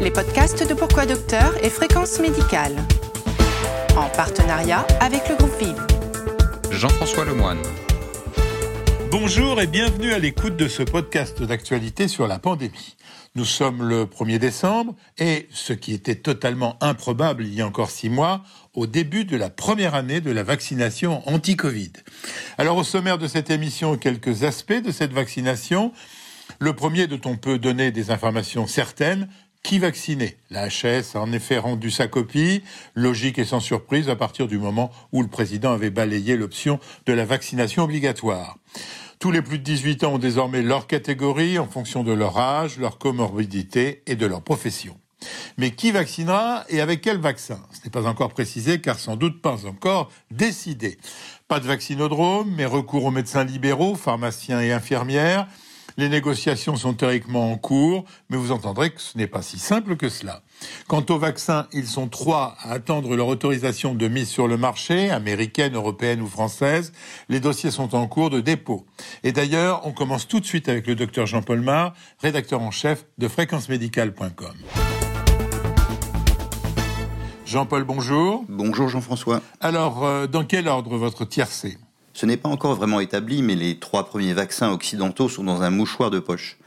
les podcasts de Pourquoi Docteur et Fréquence Médicale. En partenariat avec le groupe Vive. Jean-François Lemoine. Bonjour et bienvenue à l'écoute de ce podcast d'actualité sur la pandémie. Nous sommes le 1er décembre et, ce qui était totalement improbable il y a encore six mois, au début de la première année de la vaccination anti-Covid. Alors au sommaire de cette émission, quelques aspects de cette vaccination. Le premier dont on peut donner des informations certaines, qui vacciner La HS a en effet rendu sa copie, logique et sans surprise à partir du moment où le président avait balayé l'option de la vaccination obligatoire. Tous les plus de 18 ans ont désormais leur catégorie en fonction de leur âge, leur comorbidité et de leur profession. Mais qui vaccinera et avec quel vaccin? Ce n'est pas encore précisé car sans doute pas encore décidé. Pas de vaccinodrome, mais recours aux médecins libéraux, pharmaciens et infirmières. Les négociations sont théoriquement en cours, mais vous entendrez que ce n'est pas si simple que cela. Quant aux vaccins, ils sont trois à attendre leur autorisation de mise sur le marché, américaine, européenne ou française. Les dossiers sont en cours de dépôt. Et d'ailleurs, on commence tout de suite avec le docteur Jean-Paul Mar, rédacteur en chef de fréquencemédicale.com. Jean-Paul, bonjour. Bonjour Jean-François. Alors, euh, dans quel ordre votre tiercé? Ce n'est pas encore vraiment établi, mais les trois premiers vaccins occidentaux sont dans un mouchoir de poche.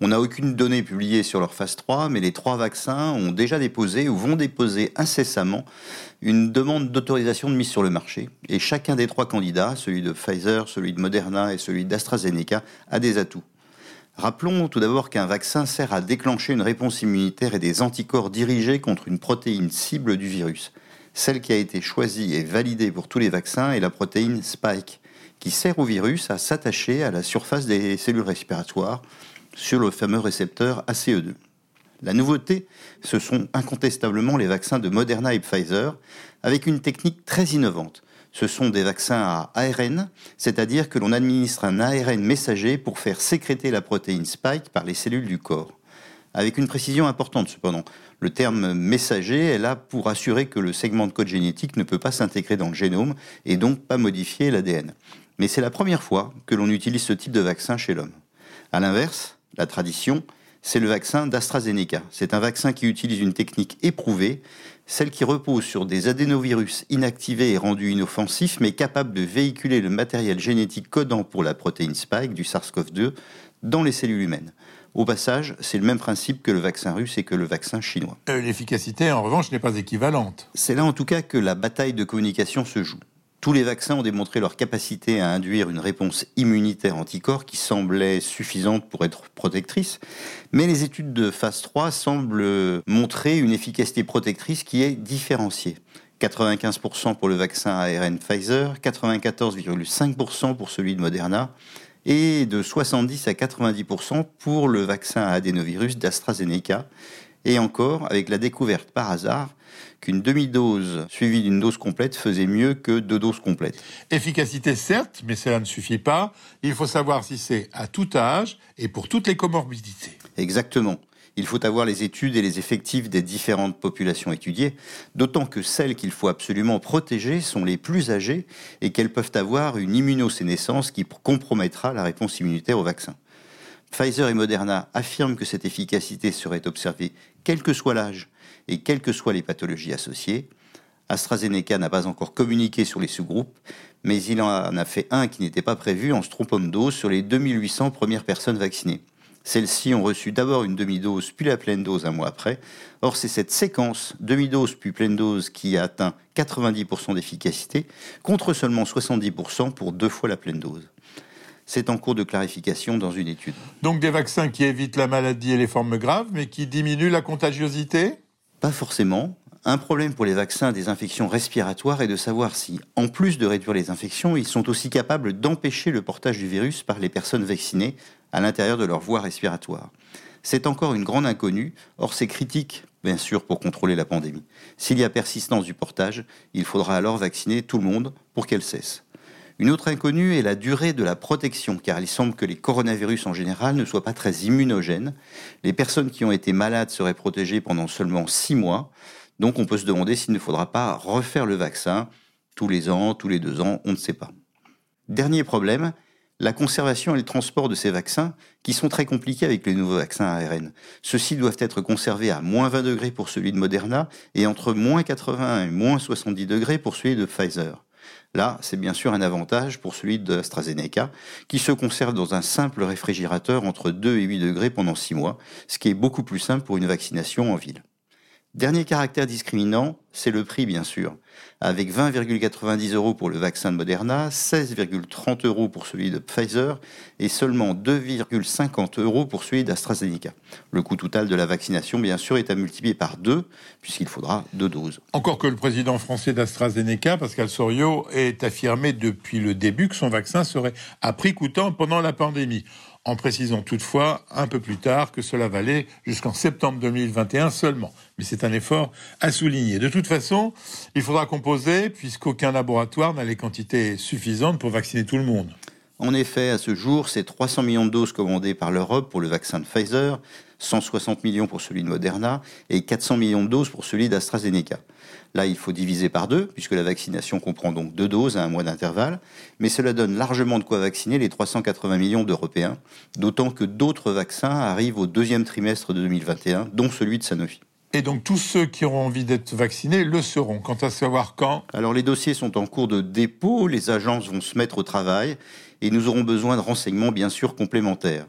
On n'a aucune donnée publiée sur leur phase 3, mais les trois vaccins ont déjà déposé ou vont déposer incessamment une demande d'autorisation de mise sur le marché. Et chacun des trois candidats, celui de Pfizer, celui de Moderna et celui d'AstraZeneca, a des atouts. Rappelons tout d'abord qu'un vaccin sert à déclencher une réponse immunitaire et des anticorps dirigés contre une protéine cible du virus. Celle qui a été choisie et validée pour tous les vaccins est la protéine Spike, qui sert au virus à s'attacher à la surface des cellules respiratoires sur le fameux récepteur ACE2. La nouveauté, ce sont incontestablement les vaccins de Moderna et Pfizer, avec une technique très innovante ce sont des vaccins à ARN, c'est-à-dire que l'on administre un ARN messager pour faire sécréter la protéine spike par les cellules du corps. Avec une précision importante cependant, le terme messager est là pour assurer que le segment de code génétique ne peut pas s'intégrer dans le génome et donc pas modifier l'ADN. Mais c'est la première fois que l'on utilise ce type de vaccin chez l'homme. A l'inverse, la tradition, c'est le vaccin d'AstraZeneca. C'est un vaccin qui utilise une technique éprouvée, celle qui repose sur des adénovirus inactivés et rendus inoffensifs, mais capables de véhiculer le matériel génétique codant pour la protéine spike du SARS-CoV-2 dans les cellules humaines. Au passage, c'est le même principe que le vaccin russe et que le vaccin chinois. Euh, l'efficacité, en revanche, n'est pas équivalente. C'est là en tout cas que la bataille de communication se joue. Tous les vaccins ont démontré leur capacité à induire une réponse immunitaire anticorps qui semblait suffisante pour être protectrice, mais les études de phase 3 semblent montrer une efficacité protectrice qui est différenciée. 95% pour le vaccin ARN Pfizer, 94,5% pour celui de Moderna, et de 70 à 90% pour le vaccin à adénovirus d'AstraZeneca, et encore avec la découverte par hasard qu'une demi-dose suivie d'une dose complète faisait mieux que deux doses complètes. Efficacité certes, mais cela ne suffit pas. Il faut savoir si c'est à tout âge et pour toutes les comorbidités. Exactement. Il faut avoir les études et les effectifs des différentes populations étudiées, d'autant que celles qu'il faut absolument protéger sont les plus âgées et qu'elles peuvent avoir une immunosénescence qui compromettra la réponse immunitaire au vaccin. Pfizer et Moderna affirment que cette efficacité serait observée quel que soit l'âge et quelles que soient les pathologies associées. AstraZeneca n'a pas encore communiqué sur les sous-groupes, mais il en a fait un qui n'était pas prévu en se trompant de dose sur les 2800 premières personnes vaccinées. Celles-ci ont reçu d'abord une demi-dose puis la pleine dose un mois après. Or, c'est cette séquence demi-dose puis pleine dose qui a atteint 90% d'efficacité contre seulement 70% pour deux fois la pleine dose. C'est en cours de clarification dans une étude. Donc des vaccins qui évitent la maladie et les formes graves, mais qui diminuent la contagiosité? Pas forcément. Un problème pour les vaccins des infections respiratoires est de savoir si, en plus de réduire les infections, ils sont aussi capables d'empêcher le portage du virus par les personnes vaccinées à l'intérieur de leur voie respiratoire. C'est encore une grande inconnue, or c'est critique, bien sûr, pour contrôler la pandémie. S'il y a persistance du portage, il faudra alors vacciner tout le monde pour qu'elle cesse. Une autre inconnue est la durée de la protection, car il semble que les coronavirus en général ne soient pas très immunogènes. Les personnes qui ont été malades seraient protégées pendant seulement six mois. Donc on peut se demander s'il ne faudra pas refaire le vaccin tous les ans, tous les deux ans, on ne sait pas. Dernier problème, la conservation et le transport de ces vaccins, qui sont très compliqués avec les nouveaux vaccins ARN. Ceux-ci doivent être conservés à moins 20 degrés pour celui de Moderna et entre moins 80 et moins 70 degrés pour celui de Pfizer. Là, c'est bien sûr un avantage pour celui de AstraZeneca, qui se conserve dans un simple réfrigérateur entre 2 et 8 degrés pendant 6 mois, ce qui est beaucoup plus simple pour une vaccination en ville. Dernier caractère discriminant, c'est le prix bien sûr, avec 20,90 euros pour le vaccin de Moderna, 16,30 euros pour celui de Pfizer et seulement 2,50 euros pour celui d'AstraZeneca. Le coût total de la vaccination bien sûr est à multiplier par deux puisqu'il faudra deux doses. Encore que le président français d'AstraZeneca, Pascal Soriot, ait affirmé depuis le début que son vaccin serait à prix coûtant pendant la pandémie en précisant toutefois un peu plus tard que cela valait jusqu'en septembre 2021 seulement. Mais c'est un effort à souligner. De toute façon, il faudra composer puisqu'aucun laboratoire n'a les quantités suffisantes pour vacciner tout le monde. En effet, à ce jour, c'est 300 millions de doses commandées par l'Europe pour le vaccin de Pfizer, 160 millions pour celui de Moderna et 400 millions de doses pour celui d'AstraZeneca. Là, il faut diviser par deux, puisque la vaccination comprend donc deux doses à un mois d'intervalle, mais cela donne largement de quoi vacciner les 380 millions d'Européens, d'autant que d'autres vaccins arrivent au deuxième trimestre de 2021, dont celui de Sanofi. Et donc tous ceux qui auront envie d'être vaccinés le seront. Quant à savoir quand? Alors les dossiers sont en cours de dépôt, les agences vont se mettre au travail et nous aurons besoin de renseignements bien sûr complémentaires.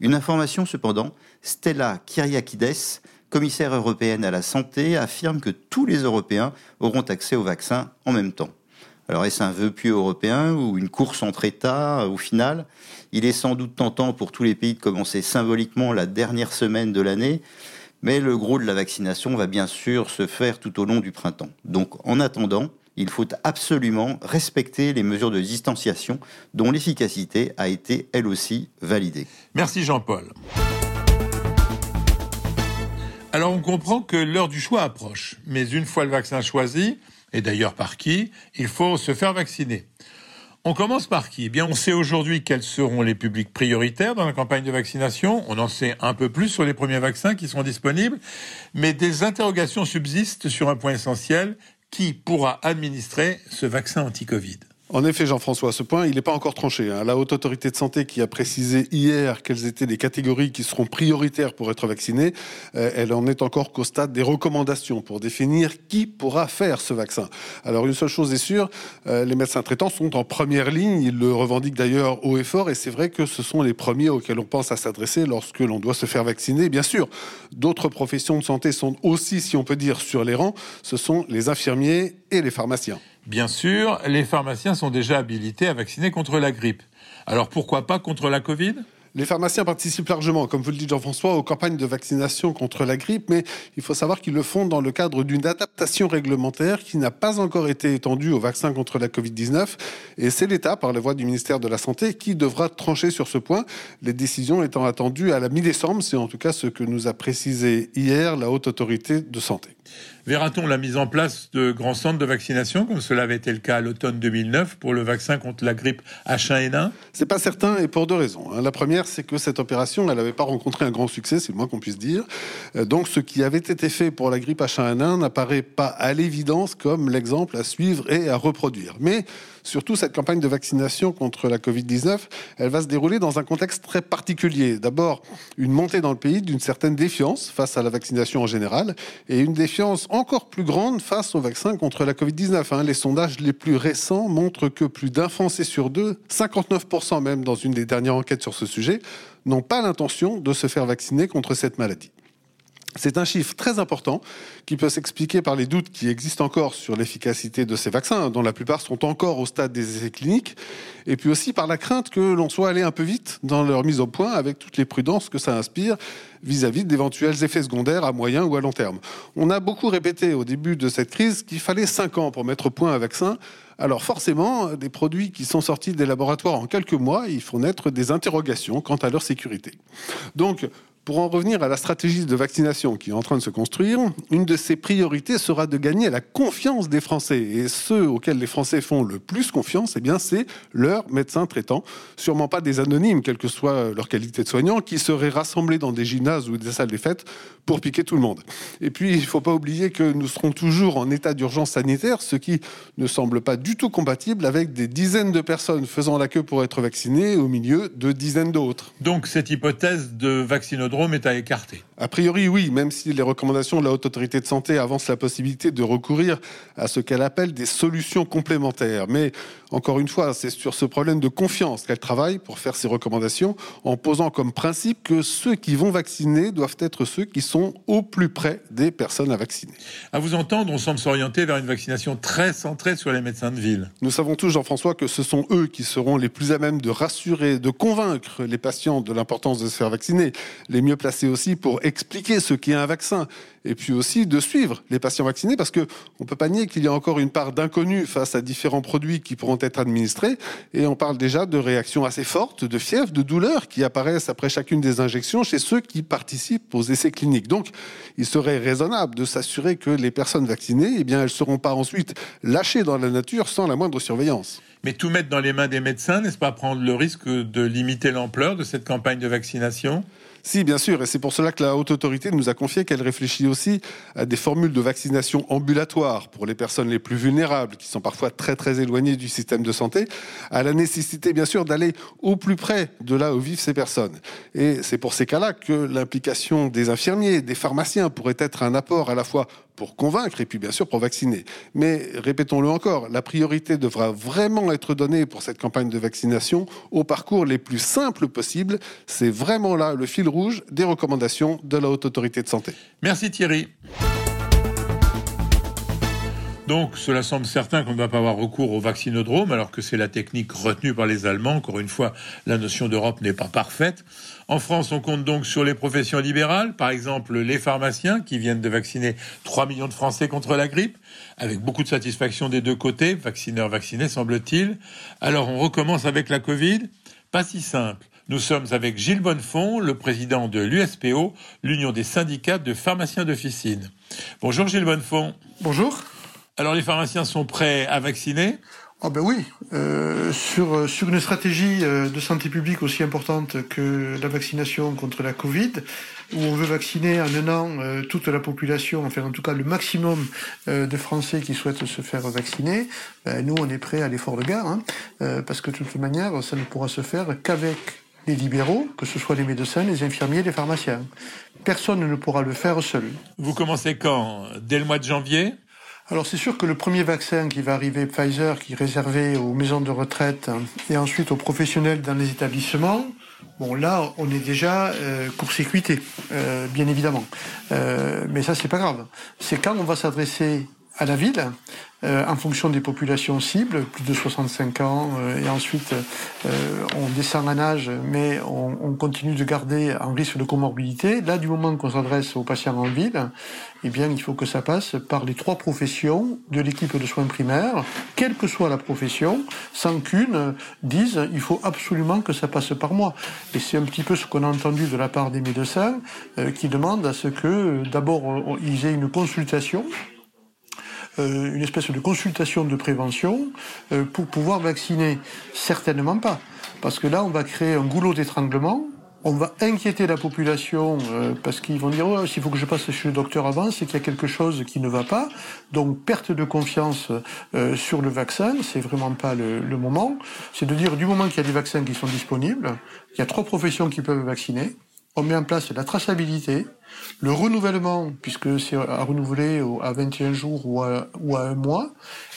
Une information cependant, Stella Kyriakides, commissaire européenne à la santé, affirme que tous les Européens auront accès au vaccin en même temps. Alors est-ce un vœu pieux européen ou une course entre États au final? Il est sans doute tentant pour tous les pays de commencer symboliquement la dernière semaine de l'année, mais le gros de la vaccination va bien sûr se faire tout au long du printemps. Donc en attendant, il faut absolument respecter les mesures de distanciation dont l'efficacité a été elle aussi validée. Merci Jean-Paul. Alors on comprend que l'heure du choix approche, mais une fois le vaccin choisi, et d'ailleurs par qui, il faut se faire vacciner. On commence par qui? Eh bien, on sait aujourd'hui quels seront les publics prioritaires dans la campagne de vaccination. On en sait un peu plus sur les premiers vaccins qui seront disponibles, mais des interrogations subsistent sur un point essentiel qui pourra administrer ce vaccin anti-Covid? En effet, Jean-François, à ce point, il n'est pas encore tranché. Hein. La Haute Autorité de Santé qui a précisé hier quelles étaient les catégories qui seront prioritaires pour être vaccinées, euh, elle en est encore qu'au stade des recommandations pour définir qui pourra faire ce vaccin. Alors une seule chose est sûre, euh, les médecins traitants sont en première ligne, ils le revendiquent d'ailleurs haut et fort, et c'est vrai que ce sont les premiers auxquels on pense à s'adresser lorsque l'on doit se faire vacciner. Bien sûr, d'autres professions de santé sont aussi, si on peut dire, sur les rangs, ce sont les infirmiers et les pharmaciens. Bien sûr, les pharmaciens sont déjà habilités à vacciner contre la grippe. Alors pourquoi pas contre la Covid? Les pharmaciens participent largement, comme vous le dites Jean-François, aux campagnes de vaccination contre la grippe, mais il faut savoir qu'ils le font dans le cadre d'une adaptation réglementaire qui n'a pas encore été étendue au vaccin contre la Covid-19. Et c'est l'État, par la voie du ministère de la Santé, qui devra trancher sur ce point, les décisions étant attendues à la mi-décembre. C'est en tout cas ce que nous a précisé hier la Haute Autorité de Santé. Verra-t-on la mise en place de grands centres de vaccination, comme cela avait été le cas à l'automne 2009 pour le vaccin contre la grippe H1N1 C'est pas certain et pour deux raisons. Hein. La première, c'est que cette opération, elle n'avait pas rencontré un grand succès, c'est le moins qu'on puisse dire. Euh, donc, ce qui avait été fait pour la grippe H1N1 n'apparaît pas à l'évidence comme l'exemple à suivre et à reproduire. Mais Surtout, cette campagne de vaccination contre la Covid-19, elle va se dérouler dans un contexte très particulier. D'abord, une montée dans le pays d'une certaine défiance face à la vaccination en général et une défiance encore plus grande face au vaccin contre la Covid-19. Hein. Les sondages les plus récents montrent que plus d'un Français sur deux, 59% même dans une des dernières enquêtes sur ce sujet, n'ont pas l'intention de se faire vacciner contre cette maladie. C'est un chiffre très important qui peut s'expliquer par les doutes qui existent encore sur l'efficacité de ces vaccins, dont la plupart sont encore au stade des essais cliniques, et puis aussi par la crainte que l'on soit allé un peu vite dans leur mise au point avec toutes les prudences que ça inspire vis-à-vis d'éventuels effets secondaires à moyen ou à long terme. On a beaucoup répété au début de cette crise qu'il fallait cinq ans pour mettre au point un vaccin. Alors forcément, des produits qui sont sortis des laboratoires en quelques mois, ils font naître des interrogations quant à leur sécurité. Donc, Pour en revenir à la stratégie de vaccination qui est en train de se construire, une de ses priorités sera de gagner la confiance des Français. Et ceux auxquels les Français font le plus confiance, eh bien, c'est leurs médecins traitants. Sûrement pas des anonymes, quelle que soit leur qualité de soignant, qui seraient rassemblés dans des gymnases ou des salles des fêtes pour piquer tout le monde. Et puis, il ne faut pas oublier que nous serons toujours en état d'urgence sanitaire, ce qui ne semble pas du tout compatible avec des dizaines de personnes faisant la queue pour être vaccinées au milieu de dizaines d'autres. Donc, cette hypothèse de vaccination est à écarter. A priori, oui, même si les recommandations de la Haute Autorité de Santé avancent la possibilité de recourir à ce qu'elle appelle des solutions complémentaires. Mais encore une fois, c'est sur ce problème de confiance qu'elle travaille pour faire ses recommandations, en posant comme principe que ceux qui vont vacciner doivent être ceux qui sont au plus près des personnes à vacciner. À vous entendre, on semble s'orienter vers une vaccination très centrée sur les médecins de ville. Nous savons tous, Jean-François, que ce sont eux qui seront les plus à même de rassurer, de convaincre les patients de l'importance de se faire vacciner. Les mieux placés aussi pour expliquer ce qu'est un vaccin et puis aussi de suivre les patients vaccinés parce que on peut pas nier qu'il y a encore une part d'inconnu face à différents produits qui pourront être administrés et on parle déjà de réactions assez fortes, de fièvre, de douleurs qui apparaissent après chacune des injections chez ceux qui participent aux essais cliniques. Donc, il serait raisonnable de s'assurer que les personnes vaccinées, eh bien, elles seront pas ensuite lâchées dans la nature sans la moindre surveillance. Mais tout mettre dans les mains des médecins, n'est-ce pas prendre le risque de limiter l'ampleur de cette campagne de vaccination? Si, bien sûr, et c'est pour cela que la haute autorité nous a confié qu'elle réfléchit aussi à des formules de vaccination ambulatoire pour les personnes les plus vulnérables, qui sont parfois très très éloignées du système de santé, à la nécessité, bien sûr, d'aller au plus près de là où vivent ces personnes. Et c'est pour ces cas-là que l'implication des infirmiers, des pharmaciens pourrait être un apport à la fois pour convaincre et puis bien sûr pour vacciner. Mais répétons-le encore, la priorité devra vraiment être donnée pour cette campagne de vaccination au parcours les plus simples possibles. C'est vraiment là le fil rouge des recommandations de la Haute Autorité de Santé. Merci Thierry. Donc, cela semble certain qu'on ne va pas avoir recours au vaccinodrome, alors que c'est la technique retenue par les Allemands. Encore une fois, la notion d'Europe n'est pas parfaite. En France, on compte donc sur les professions libérales, par exemple les pharmaciens qui viennent de vacciner 3 millions de Français contre la grippe, avec beaucoup de satisfaction des deux côtés, vaccineurs vaccinés semble-t-il. Alors on recommence avec la Covid Pas si simple. Nous sommes avec Gilles Bonnefond, le président de l'USPO, l'Union des syndicats de pharmaciens d'officine. Bonjour Gilles Bonnefond. Bonjour. Alors les pharmaciens sont prêts à vacciner? Ah ben oui, euh, sur, sur une stratégie euh, de santé publique aussi importante que la vaccination contre la Covid, où on veut vacciner en un an euh, toute la population, enfin en tout cas le maximum de Français qui souhaitent se faire vacciner, ben, nous on est prêts à l'effort de gare, hein, parce que de toute manière ça ne pourra se faire qu'avec les libéraux, que ce soit les médecins, les infirmiers, les pharmaciens. Personne ne pourra le faire seul. Vous commencez quand? Dès le mois de janvier? Alors c'est sûr que le premier vaccin qui va arriver, Pfizer, qui est réservé aux maisons de retraite et ensuite aux professionnels dans les établissements, bon là on est déjà euh, court-circuité, euh, bien évidemment. Euh, mais ça c'est pas grave. C'est quand on va s'adresser à la ville, euh, en fonction des populations cibles, plus de 65 ans, euh, et ensuite euh, on descend en âge, mais on, on, continue de garder un risque de comorbidité. Là, du moment qu'on s'adresse aux patients en ville, eh bien, il faut que ça passe par les trois professions de l'équipe de soins primaires, quelle que soit la profession, sans qu'une dise il faut absolument que ça passe par moi. Et c'est un petit peu ce qu'on a entendu de la part des médecins qui demandent à ce que d'abord ils aient une consultation euh, une espèce de consultation de prévention euh, pour pouvoir vacciner Certainement pas. Parce que là, on va créer un goulot d'étranglement. On va inquiéter la population euh, parce qu'ils vont dire oh, s'il faut que je passe chez le docteur avant, c'est qu'il y a quelque chose qui ne va pas. Donc perte de confiance sur le vaccin, c'est vraiment pas le, le moment. C'est de dire du moment qu'il y a des vaccins qui sont disponibles, il y a trois professions qui peuvent vacciner on met en place la traçabilité, le renouvellement, puisque c'est à renouveler à 21 jours ou à, ou à un mois,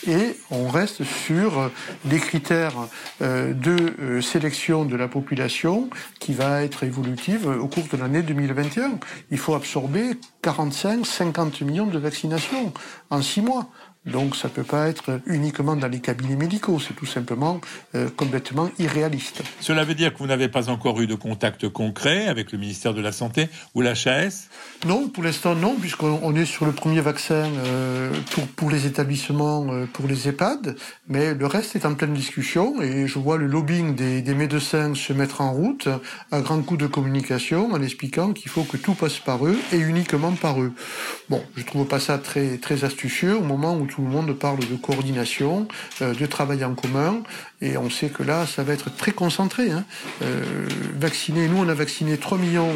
et on reste sur des critères euh, de euh, sélection de la population qui va être évolutive au cours de l'année 2021. Il faut absorber 45-50 millions de vaccinations en six mois. Donc ça ne peut pas être uniquement dans les cabinets médicaux, c'est tout simplement euh, complètement irréaliste. Cela veut dire que vous n'avez pas encore eu de contact concret avec le ministère de la Santé ou l'HAS Non, pour l'instant non, puisqu'on est sur le premier vaccin euh, pour, pour les établissements, euh, pour les EHPAD, mais le reste est en pleine discussion et je vois le lobbying des, des médecins se mettre en route à grands coups de communication en expliquant qu'il faut que tout passe par eux et uniquement par eux. Bon, je trouve pas ça très, très astucieux au moment où tout le monde parle de coordination, euh, de travail en commun, et on sait que là, ça va être très concentré. Hein. Euh, vacciner, nous, on a vacciné 3 millions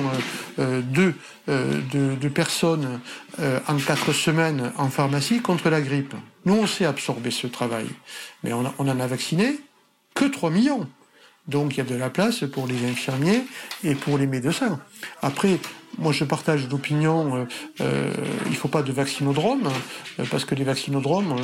euh, de, de, personnes en 4 semaines en pharmacie contre la grippe. Nous, on sait absorber ce travail, mais on, on en a vacciné que 3 millions. Donc il y a de la place pour les infirmiers et pour les médecins. Après, moi, je partage l'opinion, euh, euh, il ne faut pas de vaccinodrome, euh, parce que les vaccinodromes,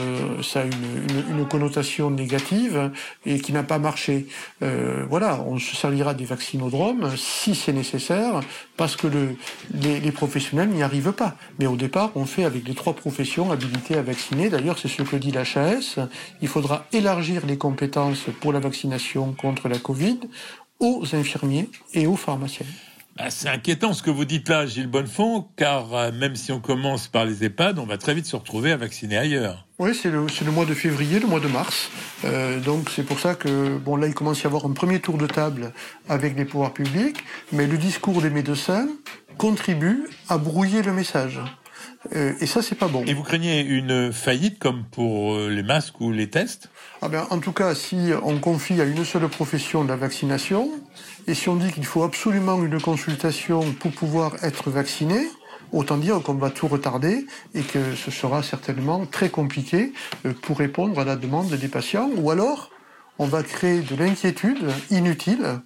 ça a une, une, connotation négative et qui n'a pas marché. voilà, on se servira des vaccinodromes si c'est nécessaire, parce que le, les, les, professionnels n'y arrivent pas. Mais au départ, on fait avec les trois professions habilitées à vacciner. D'ailleurs, c'est ce que dit l'HAS. Il faudra élargir les compétences pour la vaccination contre la Covid aux infirmiers et aux pharmaciens. Ah, c'est inquiétant ce que vous dites là, Gilles Bonnefond, car euh, même si on commence par les EHPAD, on va très vite se retrouver à vacciner ailleurs. Oui, c'est le, le, mois de février, le mois de mars. Euh, donc c'est pour ça que bon là il commence à y avoir un premier tour de table avec les pouvoirs publics, mais le discours des médecins contribue à brouiller le message. Euh, et ça, c'est pas bon. Et vous craignez une faillite comme pour les masques ou les tests? Ah ben, En tout cas, si on confie à une seule profession la vaccination, et si on dit qu'il faut absolument une consultation pour pouvoir être vacciné, autant dire qu'on va tout retarder et que ce sera certainement très compliqué euh, pour répondre à la demande des patients, ou alors on va créer de l'inquiétude inutile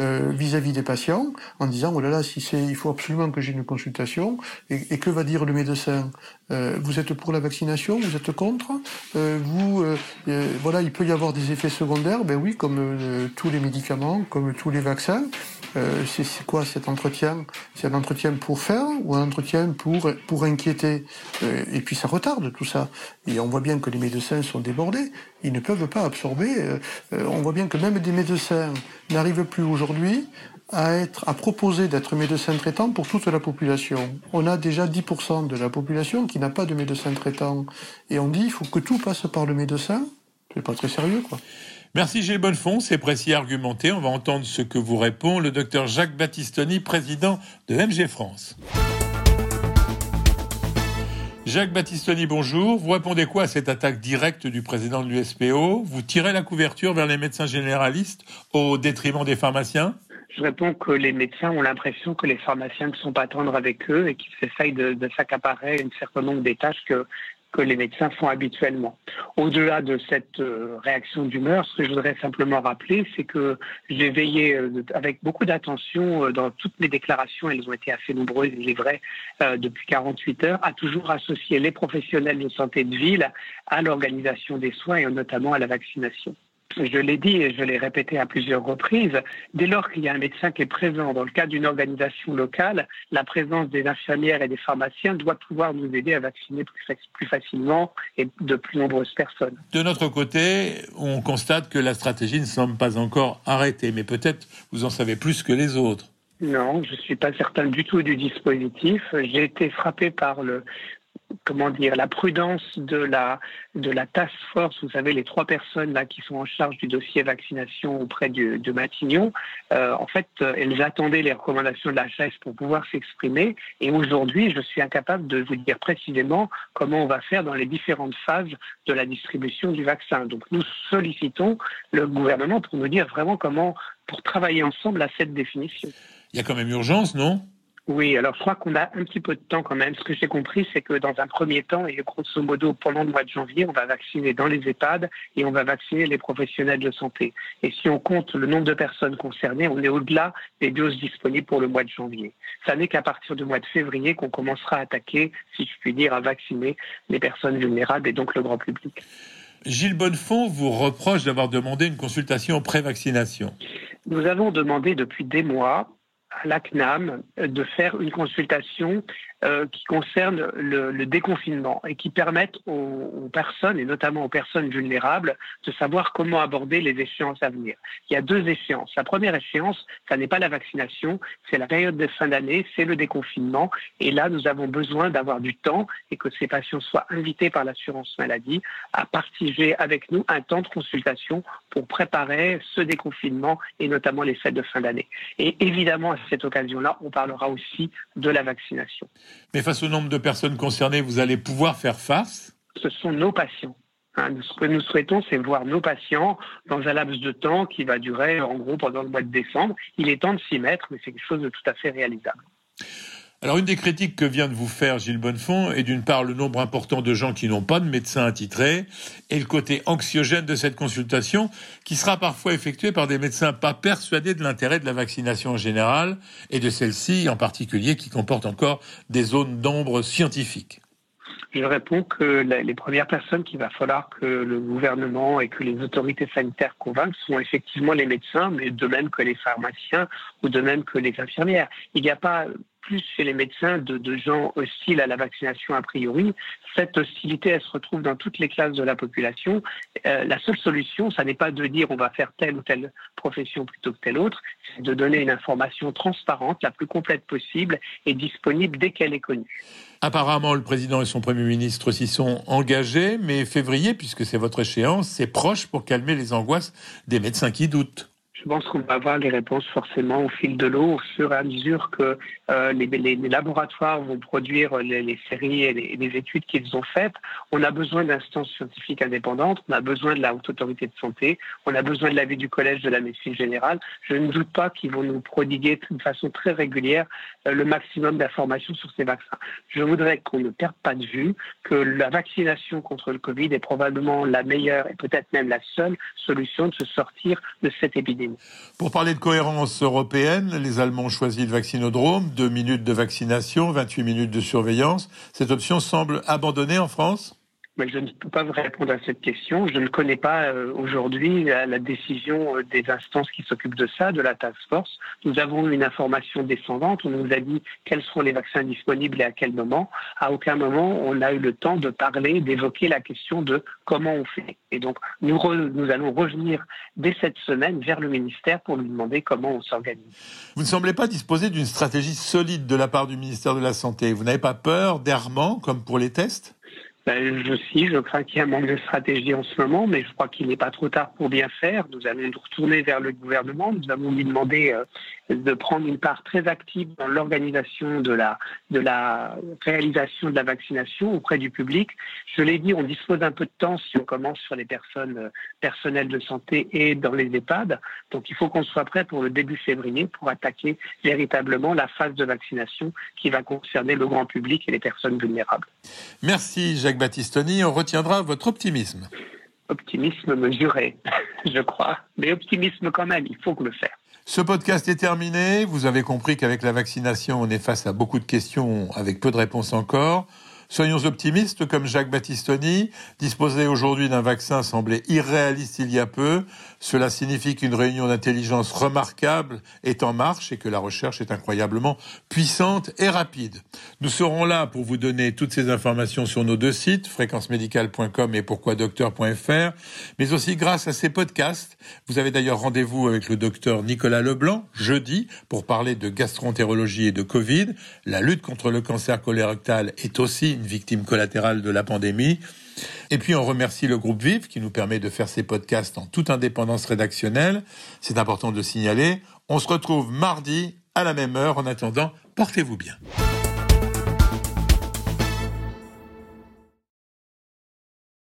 euh, vis-à-vis des patients en disant oh là là si il faut absolument que j'ai une consultation. Et, et, que va dire le médecin? Euh, vous êtes pour la vaccination? Vous êtes contre? Euh, vous euh, voilà il peut y avoir des effets secondaires? Ben oui comme tous les médicaments comme tous les vaccins. C'est quoi cet entretien? C'est un entretien pour faire ou un entretien pour pour inquiéter? Et puis ça retarde tout ça. Et on voit bien que les médecins sont débordés. Ils ne peuvent pas absorber on voit bien que même des médecins n'arrivent plus aujourd'hui aujourd'hui à, être, à proposer d'être médecin traitant pour toute la population. On a déjà 10% de la population qui n'a pas de médecin traitant. Et on dit il faut que tout passe par le médecin. C'est pas très sérieux, quoi. Merci Gilles Bonnefond, c'est précis et argumenté. On va entendre ce que vous répond le docteur Jacques Battistoni, président de MG France. Jacques Battistoni, bonjour. Vous répondez quoi à cette attaque directe du président de l'USPO Vous tirez la couverture vers les médecins généralistes au détriment des pharmaciens? Je réponds que les médecins ont l'impression que les pharmaciens ne sont pas tendres avec eux et qu'ils essayent de, s'accaparer un certain nombre des tâches que que les médecins font habituellement. Au-delà de cette euh, réaction d'humeur, ce que je voudrais simplement rappeler, c'est que j'ai veillé euh, avec beaucoup d'attention euh, dans toutes mes déclarations, elles ont été assez nombreuses, il est vrai, depuis 48 heures, à toujours associer les professionnels de santé de ville à l'organisation des soins et notamment à la vaccination je l'ai dit et je l'ai répété à plusieurs reprises, dès lors qu'il y a un médecin qui est présent dans le cadre d'une organisation locale, la présence des infirmières et des pharmaciens doit pouvoir nous aider à vacciner plus, facilement et de plus nombreuses personnes. De notre côté, on constate que la stratégie ne semble pas encore arrêtée, mais peut-être vous en savez plus que les autres. Non, je ne suis pas certain du tout du dispositif. J'ai été frappé par le, comment dire, la prudence de la, de la task force, vous savez, les trois personnes là qui sont en charge du dossier vaccination auprès du, de Matignon, euh, en fait, euh, elles attendaient les recommandations de la HAS pour pouvoir s'exprimer. Et aujourd'hui, je suis incapable de vous dire précisément comment on va faire dans les différentes phases de la distribution du vaccin. Donc, nous sollicitons le gouvernement pour nous dire vraiment comment, pour travailler ensemble à cette définition. Il y a quand même urgence, non? Oui, alors je crois qu'on a un petit peu de temps quand même. Ce que j'ai compris, c'est que dans un premier temps, et grosso modo pendant le mois de janvier, on va vacciner dans les EHPAD et on va vacciner les professionnels de santé. Et si on compte le nombre de personnes concernées, on est au-delà des doses disponibles pour le mois de janvier. Ça n'est qu'à partir du mois de février qu'on commencera à attaquer, si je puis dire, à vacciner les personnes vulnérables et donc le grand public. Gilles Bonnefond vous reproche d'avoir demandé une consultation pré-vaccination. Nous avons demandé depuis des mois à l'ACNAM de faire une consultation euh, qui concernent le, déconfinement et qui permettent aux, personnes, et notamment aux personnes vulnérables, de savoir comment aborder les échéances à venir. Il y a deux échéances. La première échéance, ça n'est pas la vaccination, c'est la période de fin d'année, c'est le déconfinement. Et là, nous avons besoin d'avoir du temps et que ces patients soient invités par l'assurance maladie à partager avec nous un temps de consultation pour préparer ce déconfinement et notamment les fêtes de fin d'année. Et évidemment, à cette occasion-là, on parlera aussi de la vaccination. Mais face au nombre de personnes concernées, vous allez pouvoir faire face Ce sont nos patients. Hein, ce que nous souhaitons, c'est voir nos patients dans un laps de temps qui va durer en gros pendant le mois de décembre. Il est temps de s'y mettre, mais c'est quelque chose de tout à fait réalisable. Alors une des critiques que vient de vous faire Gilles Bonnefond est d'une part le nombre important de gens qui n'ont pas de médecin attitré et le côté anxiogène de cette consultation qui sera parfois effectuée par des médecins pas persuadés de l'intérêt de la vaccination en général et de celle-ci en particulier qui comporte encore des zones d'ombre scientifiques. Je réponds que les premières personnes qu'il va falloir que le gouvernement et que les autorités sanitaires convainquent sont effectivement les médecins, mais de même que les pharmaciens ou de même que les infirmières. Il n'y a pas plus chez les médecins de, gens hostiles à la vaccination a priori. Cette hostilité, elle se retrouve dans toutes les classes de la population. Euh, la seule solution, ça n'est pas de dire on va faire telle ou telle profession plutôt que telle autre, c'est de donner une information transparente, la plus complète possible et disponible dès qu'elle est connue. Apparemment, le président et son Premier ministre s'y sont engagés, mais février, puisque c'est votre échéance, c'est proche pour calmer les angoisses des médecins qui doutent. Je pense qu'on va avoir les réponses forcément au fil de l'eau, au fur et à mesure que euh, les, laboratoires vont produire les, séries et les, études qu'ils ont faites. On a besoin d'instances scientifiques indépendantes, on a besoin de la haute autorité de santé, on a besoin de l'avis du collège de la médecine générale. Je ne doute pas qu'ils vont nous prodiguer de façon très régulière euh, le maximum d'informations sur ces vaccins. Je voudrais qu'on ne perde pas de vue que la vaccination contre le Covid est probablement la meilleure et peut-être même la seule solution de se sortir de cette épidémie. Pour parler de cohérence européenne, les Allemands ont choisi le vaccinodrome, deux minutes de vaccination, 28 minutes de surveillance. Cette option semble abandonnée en France? Mais je ne peux pas vous répondre à cette question. Je ne connais pas euh, aujourd'hui la, décision euh, des instances qui s'occupent de ça, de la task force. Nous avons eu une information descendante. On nous a dit quels seront les vaccins disponibles et à quel moment. À aucun moment on a eu le temps de parler, d'évoquer la question de comment on fait. Et donc nous, nous allons revenir dès cette semaine vers le ministère pour lui demander comment on s'organise. Vous ne semblez pas disposer d'une stratégie solide de la part du ministère de la Santé. Vous n'avez pas peur d'errement comme pour les tests? Ben, je suis, je crains qu'il y ait un manque de stratégie en ce moment, mais je crois qu'il n'est pas trop tard pour bien faire. Nous allons nous retourner vers le gouvernement. Nous allons lui demander euh, de prendre une part très active dans l'organisation de la, réalisation de la vaccination auprès du public. Je l'ai dit, on dispose d'un peu de temps si on commence sur les personnes euh, personnelles de santé et dans les EHPAD. Donc il faut qu'on soit prêt pour le début février pour attaquer véritablement la phase de vaccination qui va concerner le grand public et les personnes vulnérables. Merci Jacques Battistoni, on retiendra votre optimisme. Optimisme mesuré, je crois, mais optimisme quand même, il faut le faire. Ce podcast est terminé. Vous avez compris qu'avec la vaccination, on est face à beaucoup de questions avec peu de réponses encore. Soyons optimistes comme Jacques Battistoni. Disposer aujourd'hui d'un vaccin semblait irréaliste il y a peu. Cela signifie qu'une réunion d'intelligence remarquable est en marche et que la recherche est incroyablement puissante et rapide. Nous serons là pour vous donner toutes ces informations sur nos deux sites, fréquencemédicale.com et pourquoidocteur.fr, mais aussi grâce à ces podcasts. Vous avez d'ailleurs rendez-vous avec le docteur Nicolas Leblanc jeudi pour parler de gastroentérologie et de Covid. La lutte contre le cancer colorectal est aussi une victime collatérale de la pandémie. Et puis on remercie le groupe Vive qui nous permet de faire ces podcasts en toute indépendance rédactionnelle. C'est important de signaler. On se retrouve mardi à la même heure. En attendant, portez-vous bien.